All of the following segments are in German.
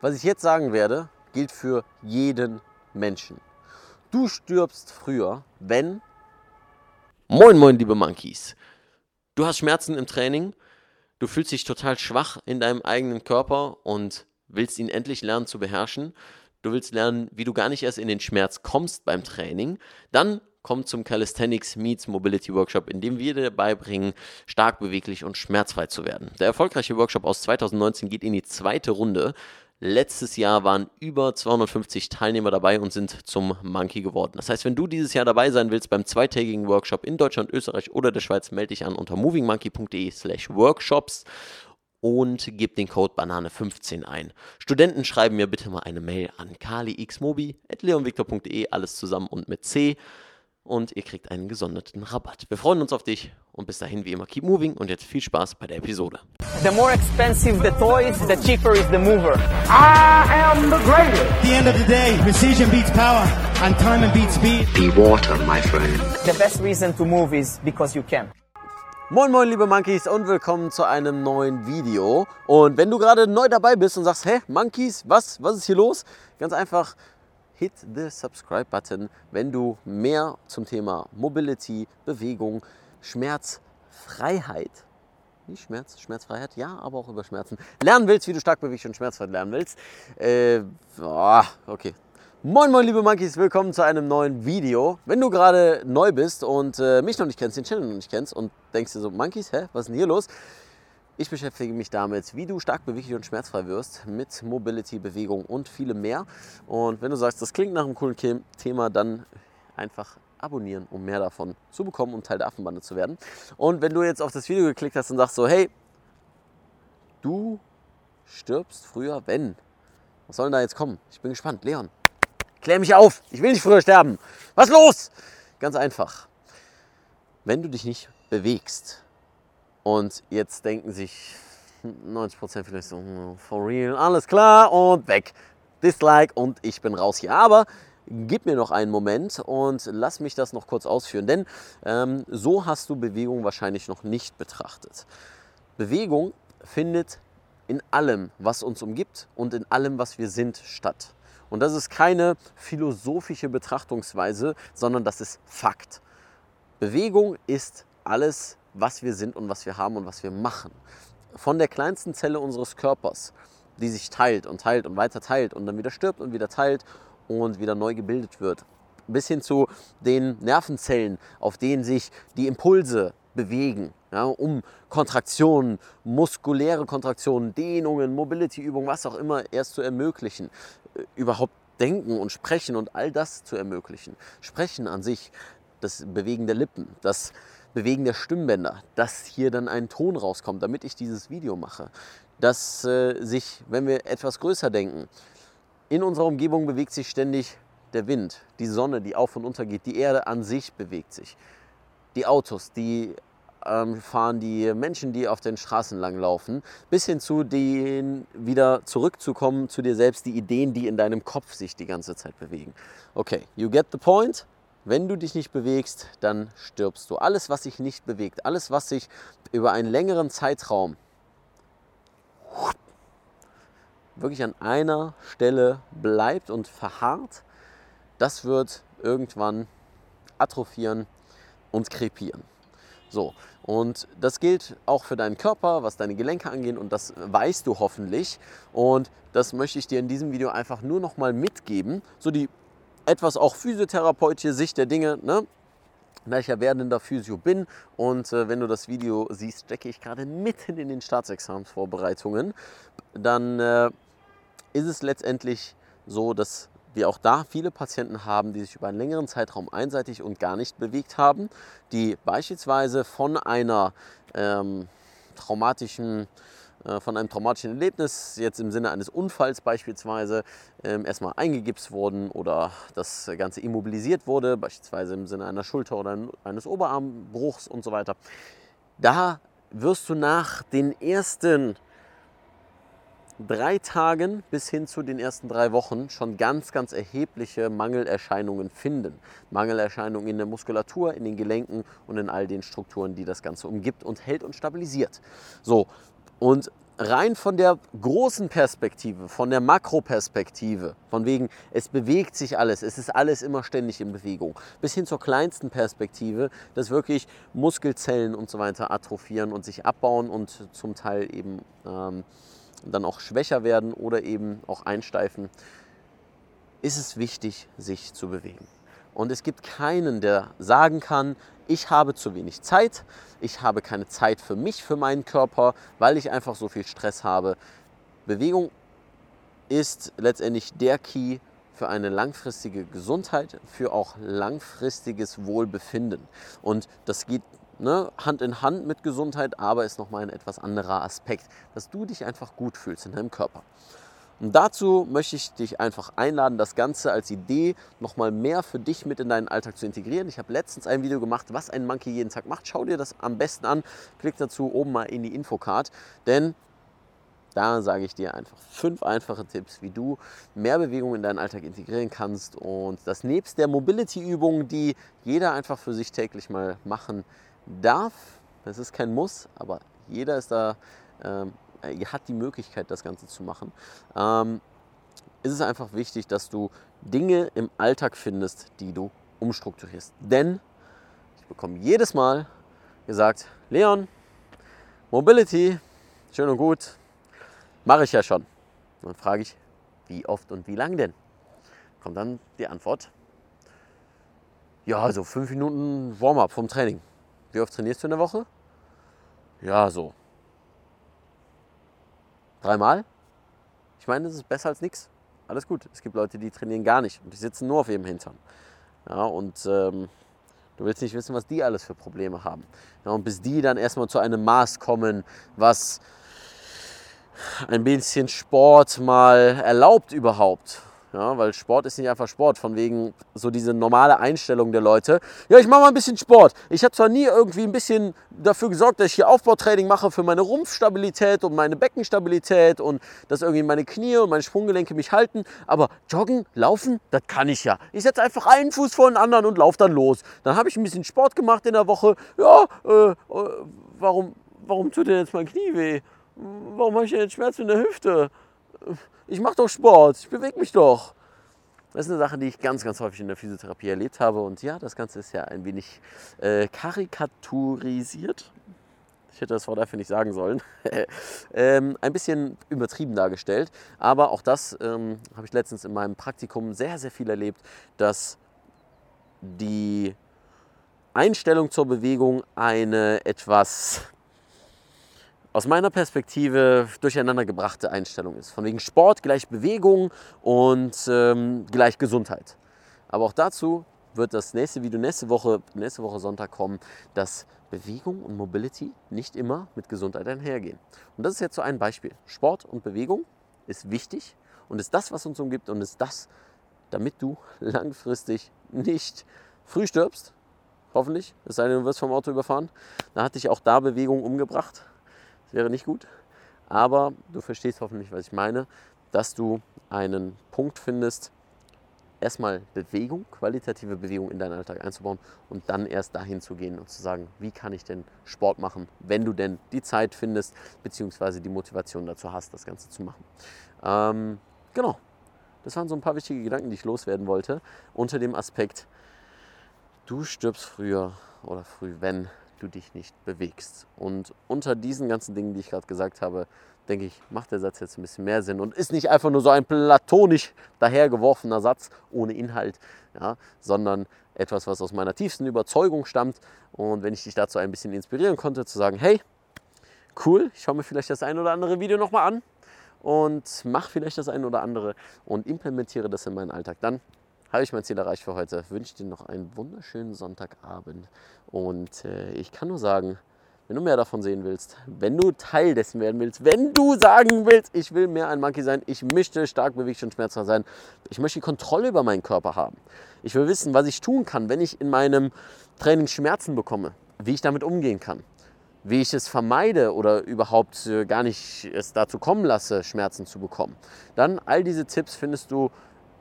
Was ich jetzt sagen werde, gilt für jeden Menschen. Du stirbst früher, wenn... Moin, moin, liebe Monkeys. Du hast Schmerzen im Training, du fühlst dich total schwach in deinem eigenen Körper und willst ihn endlich lernen zu beherrschen. Du willst lernen, wie du gar nicht erst in den Schmerz kommst beim Training. Dann komm zum Calisthenics Meets Mobility Workshop, in dem wir dir beibringen, stark beweglich und schmerzfrei zu werden. Der erfolgreiche Workshop aus 2019 geht in die zweite Runde. Letztes Jahr waren über 250 Teilnehmer dabei und sind zum Monkey geworden. Das heißt, wenn du dieses Jahr dabei sein willst beim zweitägigen Workshop in Deutschland, Österreich oder der Schweiz, melde dich an unter movingmonkey.de slash workshops und gib den Code Banane15 ein. Studenten schreiben mir bitte mal eine Mail an kalixmobi.leonvictor.de, alles zusammen und mit C und ihr kriegt einen gesonderten Rabatt. Wir freuen uns auf dich und bis dahin wie immer keep moving und jetzt viel Spaß bei der Episode. The more expensive the toys, the cheaper is the mover. I am the greatest. At the end of the day, precision beats power and time beats speed. Be water, my friend. The best reason to move is because you can. Moin moin liebe Monkeys und willkommen zu einem neuen Video. Und wenn du gerade neu dabei bist und sagst, hä, Monkeys, was, was ist hier los? Ganz einfach, hit the subscribe button, wenn du mehr zum Thema Mobility, Bewegung, Schmerzfreiheit, nicht Schmerz, Schmerzfreiheit, ja, aber auch über Schmerzen, lernen willst, wie du stark bewegst und schmerzfrei lernen willst. Äh, oh, okay, Moin moin liebe Monkeys, willkommen zu einem neuen Video. Wenn du gerade neu bist und äh, mich noch nicht kennst, den Channel noch nicht kennst und denkst dir so, Monkeys, hä, was ist denn hier los? Ich beschäftige mich damit, wie du stark beweglich und schmerzfrei wirst mit Mobility, Bewegung und vielem mehr. Und wenn du sagst, das klingt nach einem coolen Thema, dann einfach abonnieren, um mehr davon zu bekommen, um Teil der Affenbande zu werden. Und wenn du jetzt auf das Video geklickt hast und sagst so, hey, du stirbst früher, wenn. Was soll denn da jetzt kommen? Ich bin gespannt. Leon, klär mich auf. Ich will nicht früher sterben. Was los? Ganz einfach. Wenn du dich nicht bewegst, und jetzt denken sich 90% vielleicht so, hm, for real, alles klar und weg. Dislike und ich bin raus hier. Aber gib mir noch einen Moment und lass mich das noch kurz ausführen, denn ähm, so hast du Bewegung wahrscheinlich noch nicht betrachtet. Bewegung findet in allem, was uns umgibt und in allem, was wir sind, statt. Und das ist keine philosophische Betrachtungsweise, sondern das ist Fakt. Bewegung ist alles was wir sind und was wir haben und was wir machen. Von der kleinsten Zelle unseres Körpers, die sich teilt und teilt und weiter teilt und dann wieder stirbt und wieder teilt und wieder neu gebildet wird, bis hin zu den Nervenzellen, auf denen sich die Impulse bewegen, ja, um Kontraktionen, muskuläre Kontraktionen, Dehnungen, Mobility-Übungen, was auch immer erst zu ermöglichen, äh, überhaupt denken und sprechen und all das zu ermöglichen. Sprechen an sich, das Bewegen der Lippen, das Bewegen der Stimmbänder, dass hier dann ein Ton rauskommt, damit ich dieses Video mache. Dass äh, sich, wenn wir etwas größer denken, in unserer Umgebung bewegt sich ständig der Wind, die Sonne, die auf und unter geht, die Erde an sich bewegt sich. Die Autos, die ähm, fahren, die Menschen, die auf den Straßen lang laufen, bis hin zu den wieder zurückzukommen zu dir selbst, die Ideen, die in deinem Kopf sich die ganze Zeit bewegen. Okay, you get the point? Wenn du dich nicht bewegst, dann stirbst du. Alles, was sich nicht bewegt, alles, was sich über einen längeren Zeitraum wirklich an einer Stelle bleibt und verharrt, das wird irgendwann atrophieren und krepieren. So, und das gilt auch für deinen Körper, was deine Gelenke angeht und das weißt du hoffentlich und das möchte ich dir in diesem Video einfach nur noch mal mitgeben, so die etwas auch physiotherapeutische Sicht der Dinge, ne? da ich ja werdender Physio bin und äh, wenn du das Video siehst, stecke ich gerade mitten in den Staatsexamensvorbereitungen, dann äh, ist es letztendlich so, dass wir auch da viele Patienten haben, die sich über einen längeren Zeitraum einseitig und gar nicht bewegt haben, die beispielsweise von einer ähm, traumatischen äh, von einem traumatischen Erlebnis, jetzt im Sinne eines Unfalls beispielsweise, ähm, erstmal eingegipst wurden oder das Ganze immobilisiert wurde, beispielsweise im Sinne einer Schulter- oder eines Oberarmbruchs und so weiter. Da wirst du nach den ersten drei Tagen bis hin zu den ersten drei Wochen schon ganz, ganz erhebliche Mangelerscheinungen finden. Mangelerscheinungen in der Muskulatur, in den Gelenken und in all den Strukturen, die das Ganze umgibt und hält und stabilisiert. So, und rein von der großen Perspektive, von der Makroperspektive, von wegen, es bewegt sich alles, es ist alles immer ständig in Bewegung, bis hin zur kleinsten Perspektive, dass wirklich Muskelzellen und so weiter atrophieren und sich abbauen und zum Teil eben ähm, dann auch schwächer werden oder eben auch einsteifen, ist es wichtig, sich zu bewegen. Und es gibt keinen, der sagen kann, ich habe zu wenig Zeit, ich habe keine Zeit für mich, für meinen Körper, weil ich einfach so viel Stress habe. Bewegung ist letztendlich der Key für eine langfristige Gesundheit, für auch langfristiges Wohlbefinden. Und das geht ne, Hand in Hand mit Gesundheit, aber ist nochmal ein etwas anderer Aspekt, dass du dich einfach gut fühlst in deinem Körper. Und dazu möchte ich dich einfach einladen, das Ganze als Idee nochmal mehr für dich mit in deinen Alltag zu integrieren. Ich habe letztens ein Video gemacht, was ein Monkey jeden Tag macht. Schau dir das am besten an. Klick dazu oben mal in die Infocard, denn da sage ich dir einfach fünf einfache Tipps, wie du mehr Bewegung in deinen Alltag integrieren kannst und das nebst der Mobility-Übungen, die jeder einfach für sich täglich mal machen darf. Das ist kein Muss, aber jeder ist da ähm, äh, hat die Möglichkeit, das Ganze zu machen, ähm, ist es einfach wichtig, dass du Dinge im Alltag findest, die du umstrukturierst. Denn ich bekomme jedes Mal gesagt, Leon, Mobility, schön und gut, mache ich ja schon. dann frage ich, wie oft und wie lang denn? Kommt dann die Antwort, ja, so fünf Minuten Warm-up vom Training. Wie oft trainierst du in der Woche? Ja, so Dreimal? Ich meine, das ist besser als nichts. Alles gut. Es gibt Leute, die trainieren gar nicht und die sitzen nur auf ihrem Hintern. Ja, und ähm, du willst nicht wissen, was die alles für Probleme haben. Ja, und bis die dann erstmal zu einem Maß kommen, was ein bisschen Sport mal erlaubt überhaupt. Ja, weil Sport ist nicht einfach Sport, von wegen so diese normale Einstellung der Leute. Ja, ich mache mal ein bisschen Sport. Ich habe zwar nie irgendwie ein bisschen dafür gesorgt, dass ich hier Aufbautraining mache für meine Rumpfstabilität und meine Beckenstabilität und dass irgendwie meine Knie und meine Sprunggelenke mich halten, aber joggen, laufen, das kann ich ja. Ich setze einfach einen Fuß vor den anderen und laufe dann los. Dann habe ich ein bisschen Sport gemacht in der Woche. Ja, äh, äh, warum, warum tut denn jetzt mein Knie weh? Warum habe ich denn jetzt Schmerzen in der Hüfte? Ich mache doch Sport, ich bewege mich doch. Das ist eine Sache, die ich ganz, ganz häufig in der Physiotherapie erlebt habe. Und ja, das Ganze ist ja ein wenig äh, karikaturisiert. Ich hätte das Wort dafür nicht sagen sollen. ähm, ein bisschen übertrieben dargestellt. Aber auch das ähm, habe ich letztens in meinem Praktikum sehr, sehr viel erlebt, dass die Einstellung zur Bewegung eine etwas aus meiner Perspektive durcheinandergebrachte Einstellung ist. Von wegen Sport gleich Bewegung und ähm, gleich Gesundheit. Aber auch dazu wird das nächste Video nächste Woche, nächste Woche Sonntag kommen, dass Bewegung und Mobility nicht immer mit Gesundheit einhergehen. Und das ist jetzt so ein Beispiel. Sport und Bewegung ist wichtig und ist das, was uns umgibt und ist das, damit du langfristig nicht früh stirbst. Hoffentlich, es sei denn, du wirst vom Auto überfahren. Da hat dich auch da Bewegung umgebracht. Das wäre nicht gut. Aber du verstehst hoffentlich, was ich meine, dass du einen Punkt findest, erstmal Bewegung, qualitative Bewegung in deinen Alltag einzubauen und dann erst dahin zu gehen und zu sagen, wie kann ich denn Sport machen, wenn du denn die Zeit findest, beziehungsweise die Motivation dazu hast, das Ganze zu machen. Ähm, genau, das waren so ein paar wichtige Gedanken, die ich loswerden wollte, unter dem Aspekt, du stirbst früher oder früh, wenn du dich nicht bewegst. Und unter diesen ganzen Dingen, die ich gerade gesagt habe, denke ich, macht der Satz jetzt ein bisschen mehr Sinn und ist nicht einfach nur so ein platonisch dahergeworfener Satz ohne Inhalt, ja, sondern etwas, was aus meiner tiefsten Überzeugung stammt. Und wenn ich dich dazu ein bisschen inspirieren konnte, zu sagen, hey, cool, ich schaue mir vielleicht das ein oder andere Video nochmal an und mache vielleicht das ein oder andere und implementiere das in meinen Alltag, dann habe ich mein Ziel erreicht für heute. Wünsche dir noch einen wunderschönen Sonntagabend. Und äh, ich kann nur sagen, wenn du mehr davon sehen willst, wenn du Teil dessen werden willst, wenn du sagen willst, ich will mehr ein Monkey sein, ich möchte stark bewegt und schmerzfrei sein, ich möchte die Kontrolle über meinen Körper haben. Ich will wissen, was ich tun kann, wenn ich in meinem Training Schmerzen bekomme, wie ich damit umgehen kann, wie ich es vermeide oder überhaupt äh, gar nicht es dazu kommen lasse, Schmerzen zu bekommen. Dann all diese Tipps findest du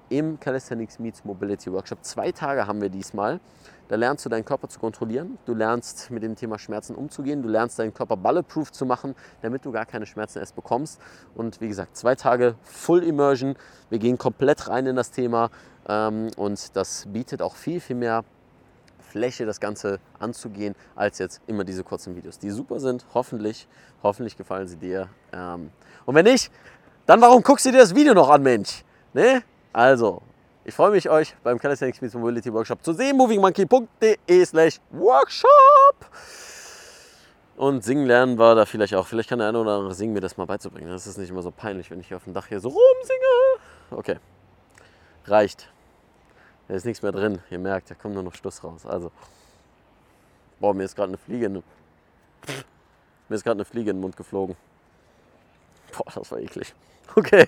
im Calisthenics Meets Mobility Workshop. Zwei Tage haben wir diesmal. Da lernst du deinen Körper zu kontrollieren, du lernst mit dem Thema Schmerzen umzugehen, du lernst deinen Körper bulletproof zu machen, damit du gar keine Schmerzen erst bekommst. Und wie gesagt, zwei Tage Full Immersion. Wir gehen komplett rein in das Thema ähm, und das bietet auch viel, viel mehr Fläche, das Ganze anzugehen, als jetzt immer diese kurzen Videos, die super sind. Hoffentlich, hoffentlich gefallen sie dir. Ähm, und wenn nicht, dann warum guckst du dir das Video noch an, Mensch? Ne? Also, ich freue mich, euch beim Calisthenics Meets Mobility Workshop zu sehen. movingmonkey.de slash workshop. Und singen lernen war da vielleicht auch. Vielleicht kann der eine oder andere singen, mir das mal beizubringen. Das ist nicht immer so peinlich, wenn ich hier auf dem Dach hier so rumsinge. Okay, reicht. Da ist nichts mehr drin. Ihr merkt, da kommt nur noch Stuss raus. Also, boah, mir ist gerade eine Fliege in, mir ist gerade eine Fliege in den Mund geflogen. Boah, das war eklig. Okay,